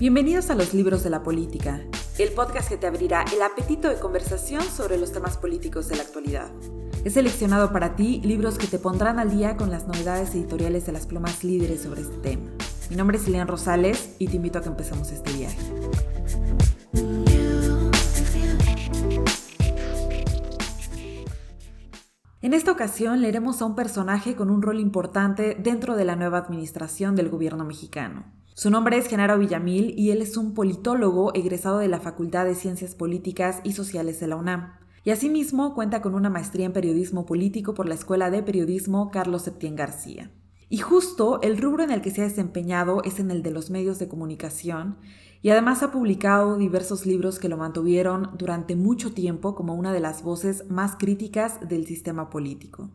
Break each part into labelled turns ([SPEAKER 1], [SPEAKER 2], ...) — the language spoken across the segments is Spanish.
[SPEAKER 1] Bienvenidos a los libros de la política, el podcast que te abrirá el apetito de conversación sobre los temas políticos de la actualidad. He seleccionado para ti libros que te pondrán al día con las novedades editoriales de las plumas líderes sobre este tema. Mi nombre es Elian Rosales y te invito a que empecemos este viaje. En esta ocasión leeremos a un personaje con un rol importante dentro de la nueva administración del gobierno mexicano. Su nombre es Genaro Villamil y él es un politólogo egresado de la Facultad de Ciencias Políticas y Sociales de la UNAM. Y asimismo cuenta con una maestría en periodismo político por la Escuela de Periodismo Carlos Septién García. Y justo el rubro en el que se ha desempeñado es en el de los medios de comunicación y además ha publicado diversos libros que lo mantuvieron durante mucho tiempo como una de las voces más críticas del sistema político.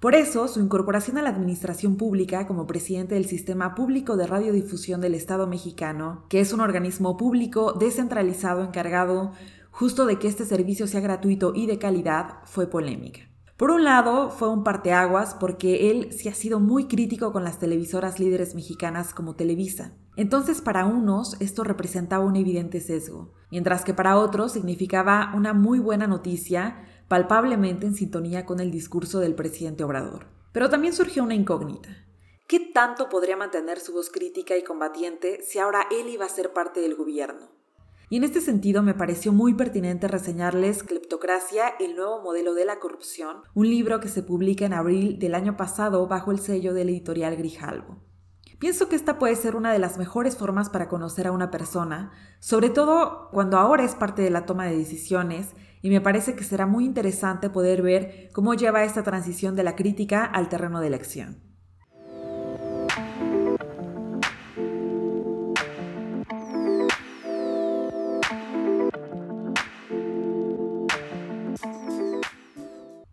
[SPEAKER 1] Por eso, su incorporación a la administración pública como presidente del Sistema Público de Radiodifusión del Estado mexicano, que es un organismo público descentralizado encargado justo de que este servicio sea gratuito y de calidad, fue polémica. Por un lado, fue un parteaguas porque él sí ha sido muy crítico con las televisoras líderes mexicanas como Televisa. Entonces, para unos, esto representaba un evidente sesgo, mientras que para otros significaba una muy buena noticia palpablemente en sintonía con el discurso del presidente Obrador. Pero también surgió una incógnita. ¿Qué tanto podría mantener su voz crítica y combatiente si ahora él iba a ser parte del gobierno? Y en este sentido me pareció muy pertinente reseñarles Cleptocracia, el nuevo modelo de la corrupción, un libro que se publica en abril del año pasado bajo el sello del editorial Grijalvo. Pienso que esta puede ser una de las mejores formas para conocer a una persona, sobre todo cuando ahora es parte de la toma de decisiones y me parece que será muy interesante poder ver cómo lleva esta transición de la crítica al terreno de elección.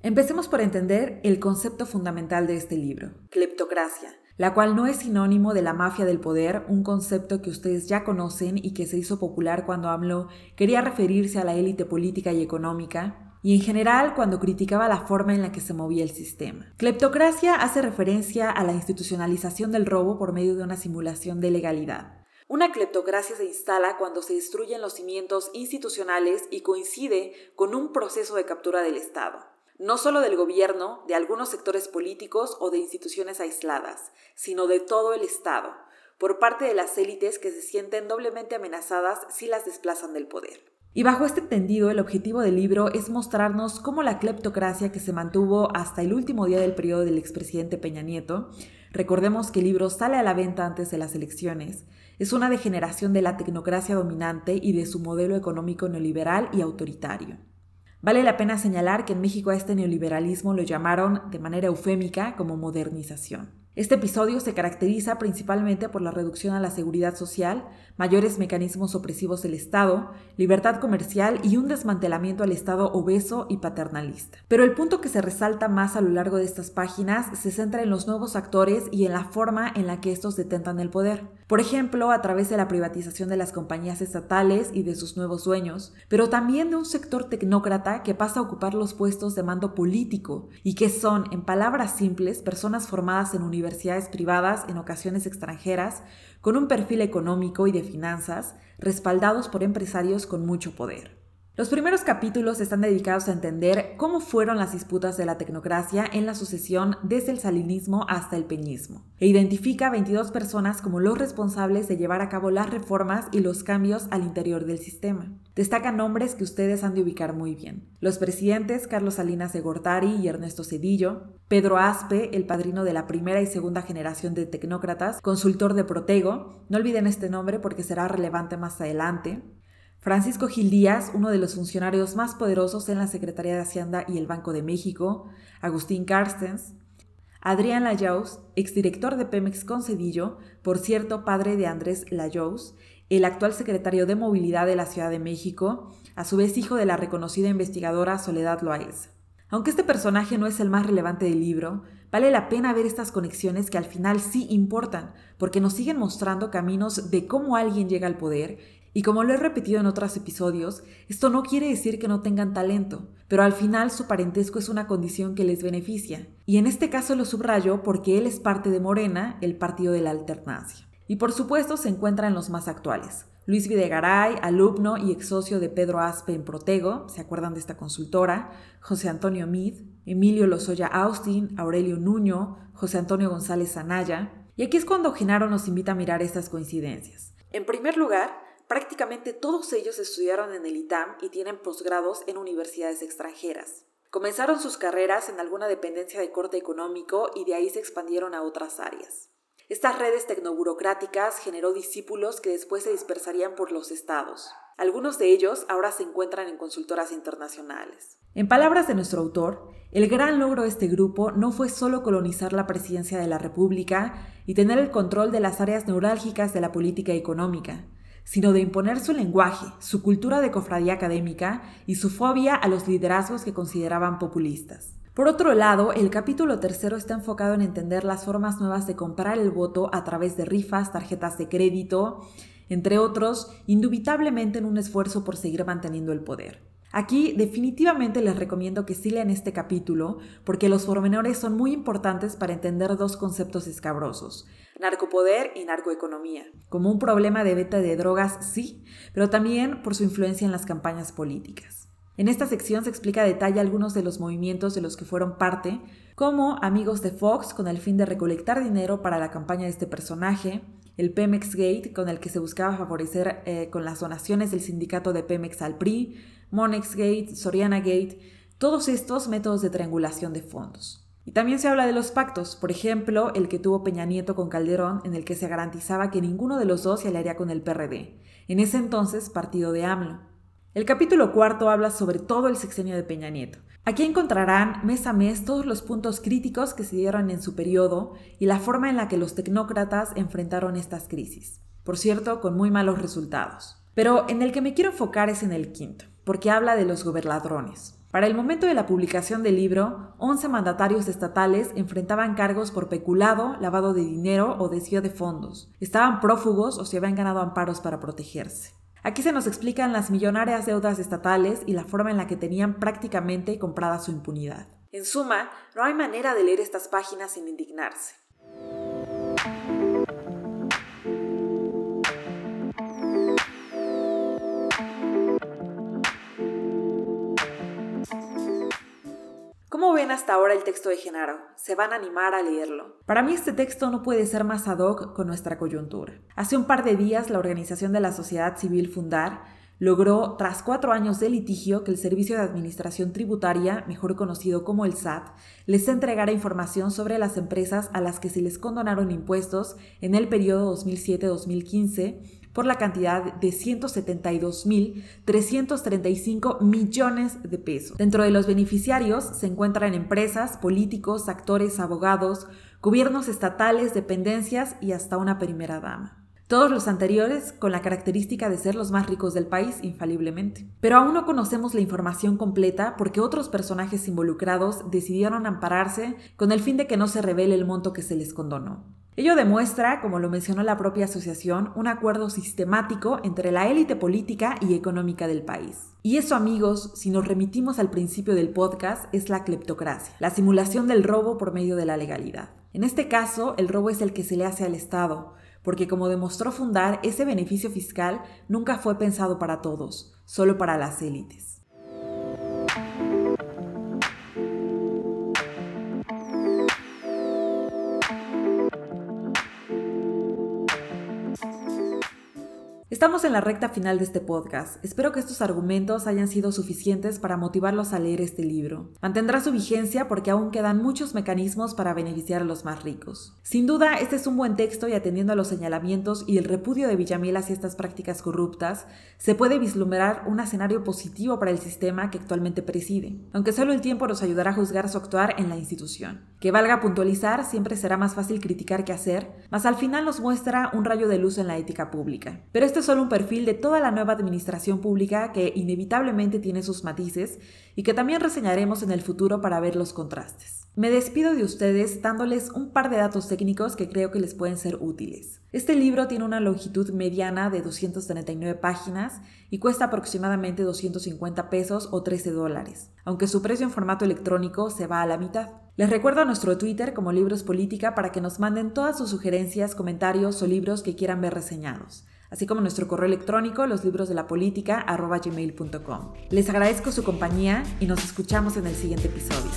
[SPEAKER 1] Empecemos por entender el concepto fundamental de este libro, cleptocracia, la cual no es sinónimo de la mafia del poder, un concepto que ustedes ya conocen y que se hizo popular cuando AMLO quería referirse a la élite política y económica, y en general cuando criticaba la forma en la que se movía el sistema. Cleptocracia hace referencia a la institucionalización del robo por medio de una simulación de legalidad. Una cleptocracia se instala cuando se destruyen los cimientos institucionales y coincide con un proceso de captura del Estado no solo del gobierno, de algunos sectores políticos o de instituciones aisladas, sino de todo el Estado, por parte de las élites que se sienten doblemente amenazadas si las desplazan del poder. Y bajo este entendido, el objetivo del libro es mostrarnos cómo la cleptocracia que se mantuvo hasta el último día del periodo del expresidente Peña Nieto, recordemos que el libro sale a la venta antes de las elecciones, es una degeneración de la tecnocracia dominante y de su modelo económico neoliberal y autoritario. Vale la pena señalar que en México a este neoliberalismo lo llamaron de manera eufémica como modernización. Este episodio se caracteriza principalmente por la reducción a la seguridad social, mayores mecanismos opresivos del Estado, libertad comercial y un desmantelamiento al Estado obeso y paternalista. Pero el punto que se resalta más a lo largo de estas páginas se centra en los nuevos actores y en la forma en la que estos detentan el poder. Por ejemplo, a través de la privatización de las compañías estatales y de sus nuevos dueños, pero también de un sector tecnócrata que pasa a ocupar los puestos de mando político y que son, en palabras simples, personas formadas en universidades privadas, en ocasiones extranjeras, con un perfil económico y de finanzas, respaldados por empresarios con mucho poder. Los primeros capítulos están dedicados a entender cómo fueron las disputas de la tecnocracia en la sucesión desde el salinismo hasta el peñismo, e identifica a 22 personas como los responsables de llevar a cabo las reformas y los cambios al interior del sistema. Destacan nombres que ustedes han de ubicar muy bien. Los presidentes Carlos Salinas de Gortari y Ernesto Cedillo, Pedro Aspe, el padrino de la primera y segunda generación de tecnócratas, consultor de Protego, no olviden este nombre porque será relevante más adelante, Francisco Gil Díaz, uno de los funcionarios más poderosos en la Secretaría de Hacienda y el Banco de México, Agustín Carstens, Adrián Layaus, exdirector de Pemex con Cedillo, por cierto padre de Andrés Layaus, el actual secretario de Movilidad de la Ciudad de México, a su vez hijo de la reconocida investigadora Soledad Loaez. Aunque este personaje no es el más relevante del libro, vale la pena ver estas conexiones que al final sí importan, porque nos siguen mostrando caminos de cómo alguien llega al poder y como lo he repetido en otros episodios, esto no quiere decir que no tengan talento, pero al final su parentesco es una condición que les beneficia. Y en este caso lo subrayo porque él es parte de Morena, el partido de la alternancia. Y por supuesto se encuentra en los más actuales. Luis Videgaray, alumno y ex socio de Pedro Aspe en Protego, ¿se acuerdan de esta consultora? José Antonio Mid, Emilio Lozoya Austin, Aurelio Nuño, José Antonio González Anaya. Y aquí es cuando Genaro nos invita a mirar estas coincidencias. En primer lugar, prácticamente todos ellos estudiaron en el ITAM y tienen posgrados en universidades extranjeras. Comenzaron sus carreras en alguna dependencia de corte económico y de ahí se expandieron a otras áreas. Estas redes tecnoburocráticas generó discípulos que después se dispersarían por los estados. Algunos de ellos ahora se encuentran en consultoras internacionales. En palabras de nuestro autor, el gran logro de este grupo no fue solo colonizar la presidencia de la República y tener el control de las áreas neurálgicas de la política económica, sino de imponer su lenguaje, su cultura de cofradía académica y su fobia a los liderazgos que consideraban populistas. Por otro lado, el capítulo tercero está enfocado en entender las formas nuevas de comprar el voto a través de rifas, tarjetas de crédito, entre otros, indubitablemente en un esfuerzo por seguir manteniendo el poder. Aquí definitivamente les recomiendo que sí lean este capítulo porque los pormenores son muy importantes para entender dos conceptos escabrosos, narcopoder y narcoeconomía, como un problema de venta de drogas sí, pero también por su influencia en las campañas políticas. En esta sección se explica a detalle algunos de los movimientos de los que fueron parte, como Amigos de Fox con el fin de recolectar dinero para la campaña de este personaje, el Pemex Gate con el que se buscaba favorecer eh, con las donaciones del sindicato de Pemex al PRI, Monex Gate, Soriana Gate, todos estos métodos de triangulación de fondos. Y también se habla de los pactos, por ejemplo, el que tuvo Peña Nieto con Calderón, en el que se garantizaba que ninguno de los dos se aliaría con el PRD, en ese entonces partido de AMLO. El capítulo cuarto habla sobre todo el sexenio de Peña Nieto. Aquí encontrarán mes a mes todos los puntos críticos que se dieron en su periodo y la forma en la que los tecnócratas enfrentaron estas crisis. Por cierto, con muy malos resultados. Pero en el que me quiero enfocar es en el quinto, porque habla de los gobernadrones. Para el momento de la publicación del libro, 11 mandatarios estatales enfrentaban cargos por peculado, lavado de dinero o desvío de fondos. Estaban prófugos o se habían ganado amparos para protegerse. Aquí se nos explican las millonarias deudas estatales y la forma en la que tenían prácticamente comprada su impunidad. En suma, no hay manera de leer estas páginas sin indignarse. ¿Cómo ven hasta ahora el texto de Genaro? ¿Se van a animar a leerlo? Para mí este texto no puede ser más ad hoc con nuestra coyuntura. Hace un par de días la organización de la sociedad civil Fundar logró, tras cuatro años de litigio, que el Servicio de Administración Tributaria, mejor conocido como el SAT, les entregara información sobre las empresas a las que se les condonaron impuestos en el periodo 2007-2015 por la cantidad de 172.335 millones de pesos. Dentro de los beneficiarios se encuentran empresas, políticos, actores, abogados, gobiernos estatales, dependencias y hasta una primera dama. Todos los anteriores con la característica de ser los más ricos del país, infaliblemente. Pero aún no conocemos la información completa porque otros personajes involucrados decidieron ampararse con el fin de que no se revele el monto que se les condonó. Ello demuestra, como lo mencionó la propia asociación, un acuerdo sistemático entre la élite política y económica del país. Y eso, amigos, si nos remitimos al principio del podcast, es la cleptocracia, la simulación del robo por medio de la legalidad. En este caso, el robo es el que se le hace al Estado, porque como demostró fundar, ese beneficio fiscal nunca fue pensado para todos, solo para las élites. Estamos en la recta final de este podcast. Espero que estos argumentos hayan sido suficientes para motivarlos a leer este libro. Mantendrá su vigencia porque aún quedan muchos mecanismos para beneficiar a los más ricos. Sin duda, este es un buen texto y atendiendo a los señalamientos y el repudio de Villamil hacia estas prácticas corruptas, se puede vislumbrar un escenario positivo para el sistema que actualmente preside, aunque solo el tiempo nos ayudará a juzgar su actuar en la institución. Que valga puntualizar, siempre será más fácil criticar que hacer, mas al final nos muestra un rayo de luz en la ética pública. Pero este solo un perfil de toda la nueva administración pública que inevitablemente tiene sus matices y que también reseñaremos en el futuro para ver los contrastes. Me despido de ustedes dándoles un par de datos técnicos que creo que les pueden ser útiles. Este libro tiene una longitud mediana de 239 páginas y cuesta aproximadamente 250 pesos o 13 dólares, aunque su precio en formato electrónico se va a la mitad. Les recuerdo a nuestro Twitter como Libros Política para que nos manden todas sus sugerencias, comentarios o libros que quieran ver reseñados así como nuestro correo electrónico loslibrosdelapolítica.gmail.com. Les agradezco su compañía y nos escuchamos en el siguiente episodio.